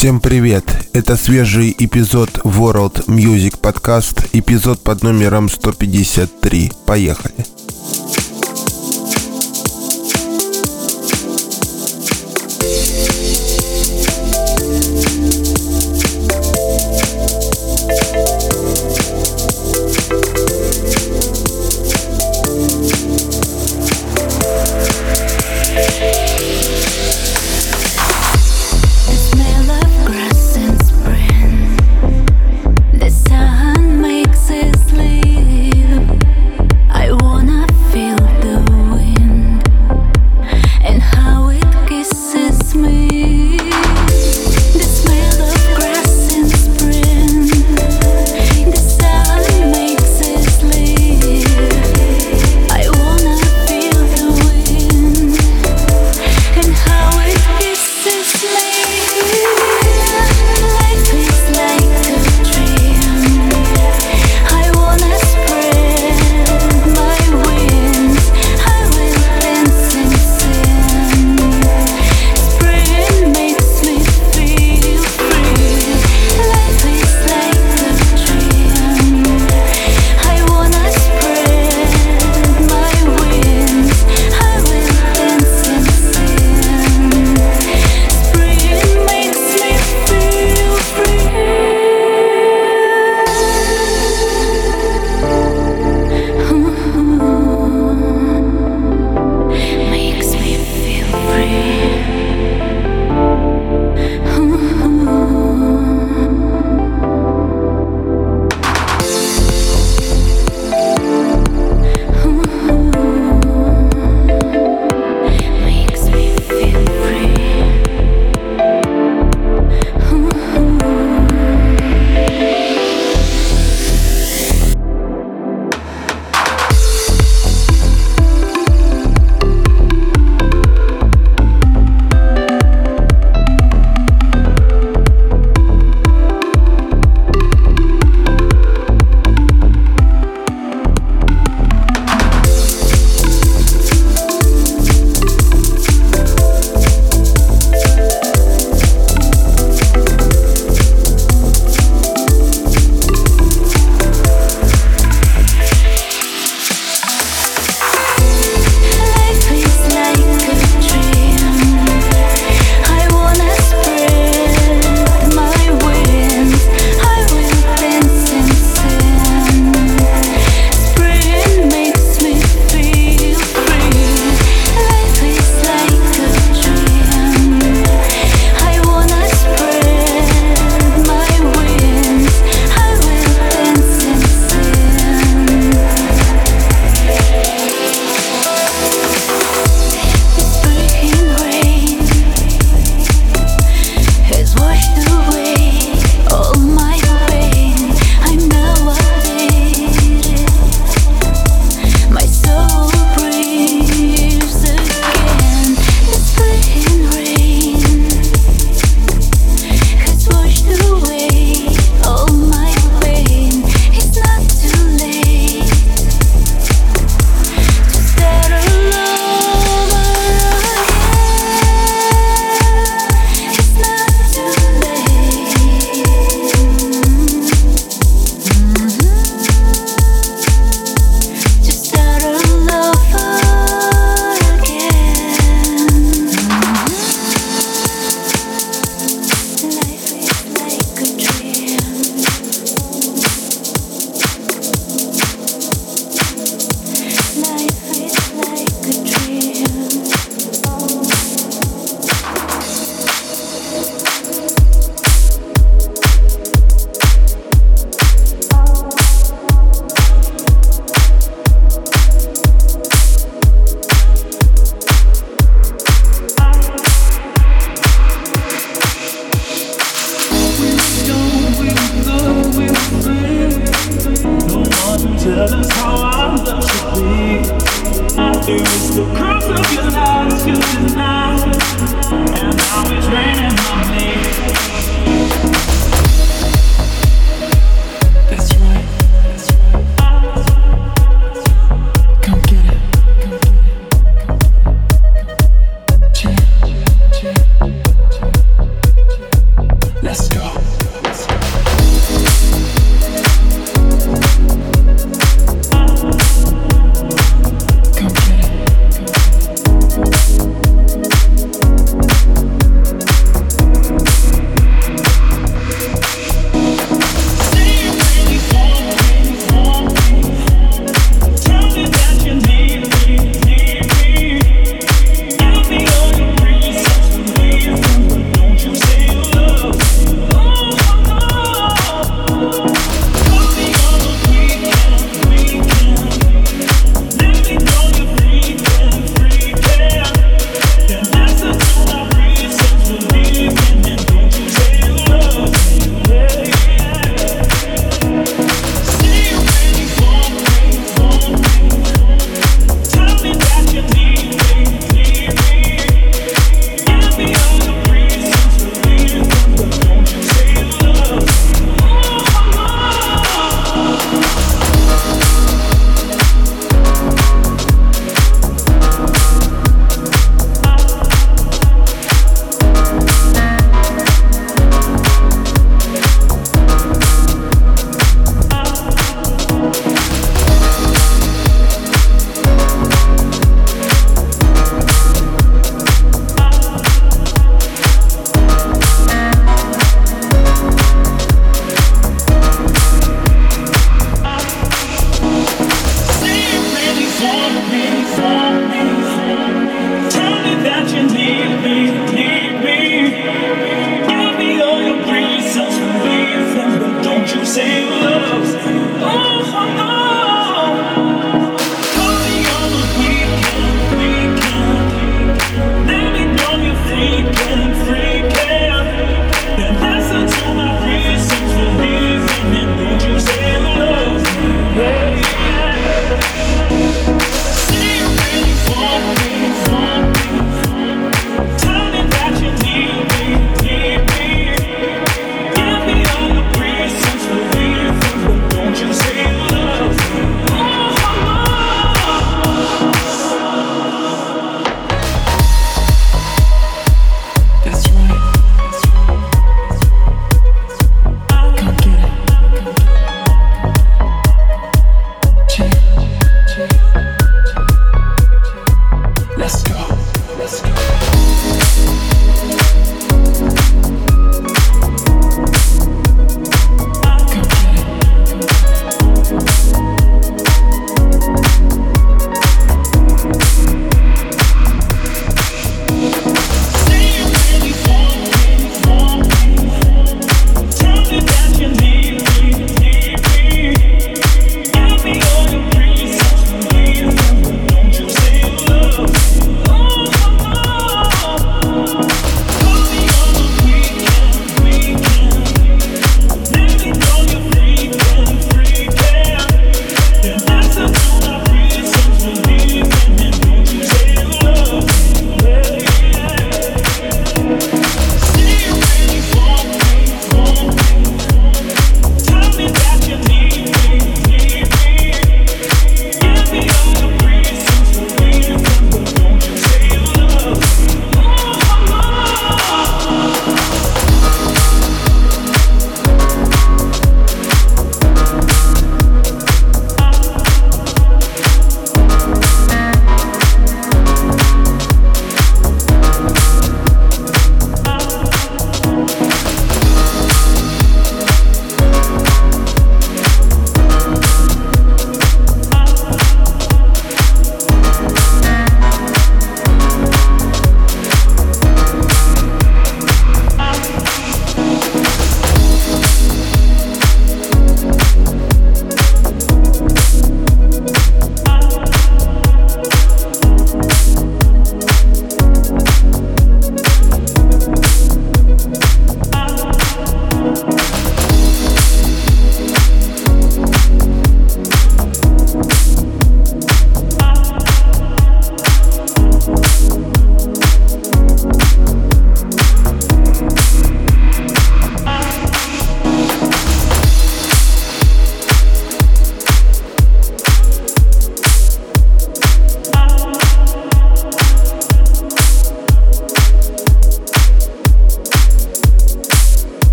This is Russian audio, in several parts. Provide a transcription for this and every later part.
Всем привет! Это свежий эпизод World Music Podcast, эпизод под номером 153. Поехали!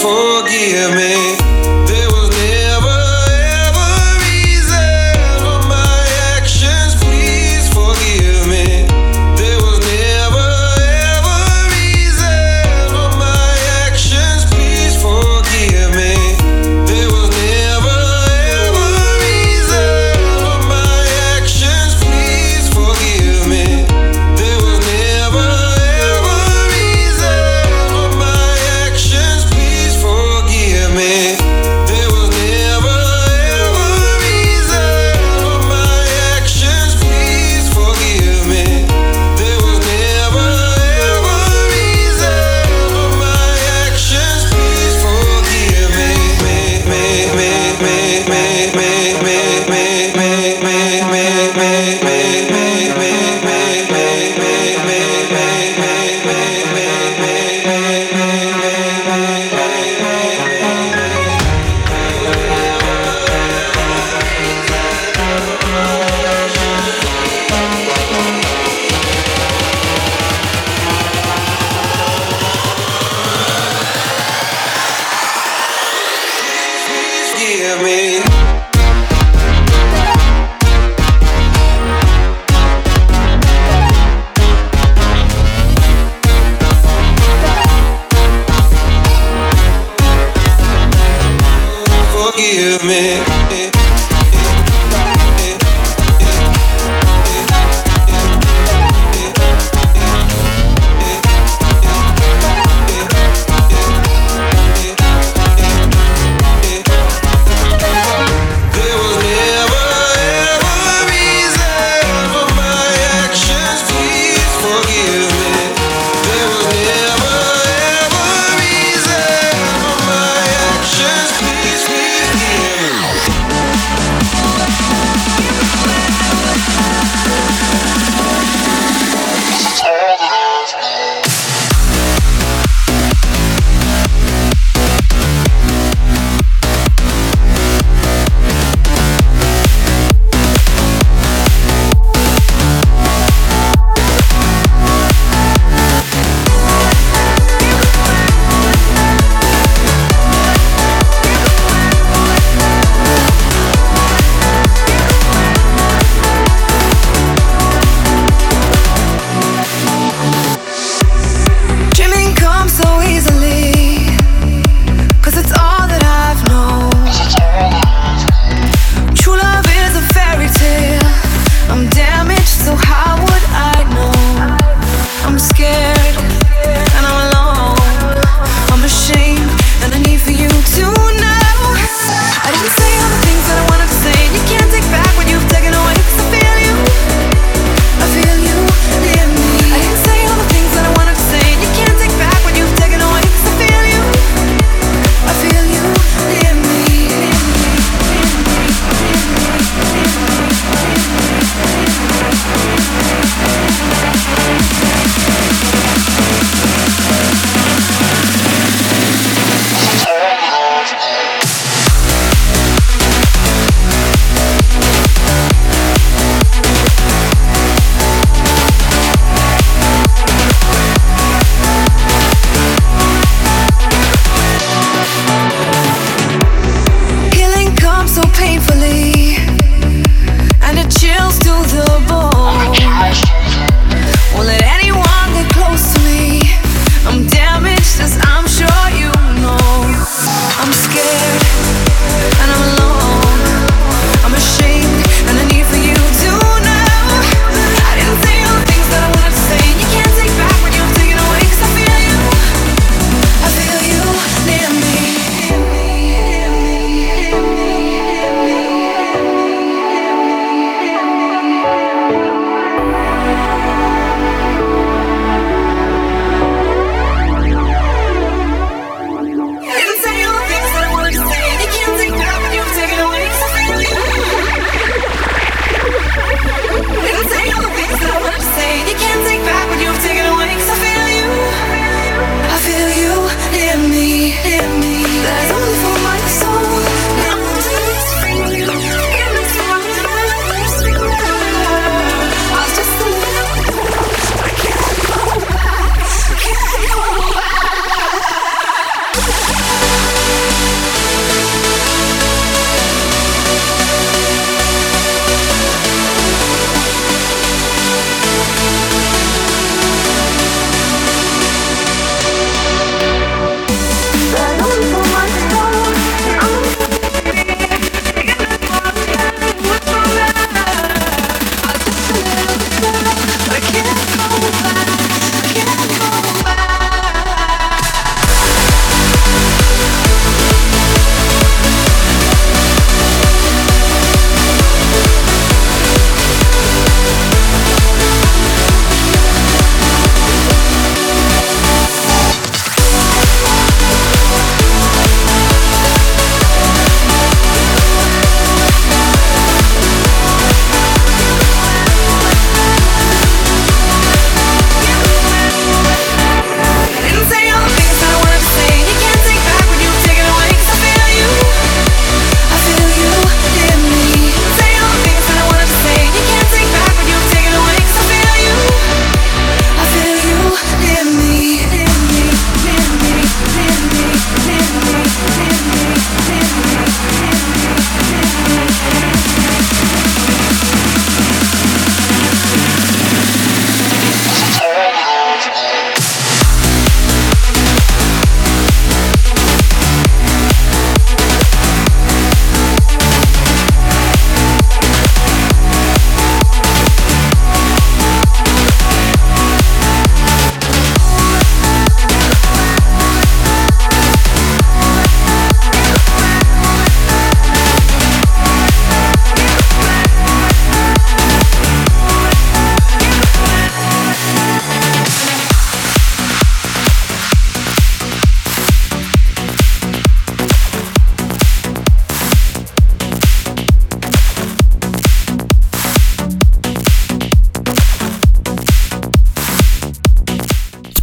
forgive me.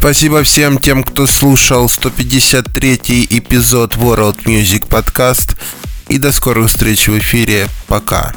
Спасибо всем тем, кто слушал 153 эпизод World Music Podcast. И до скорых встреч в эфире. Пока.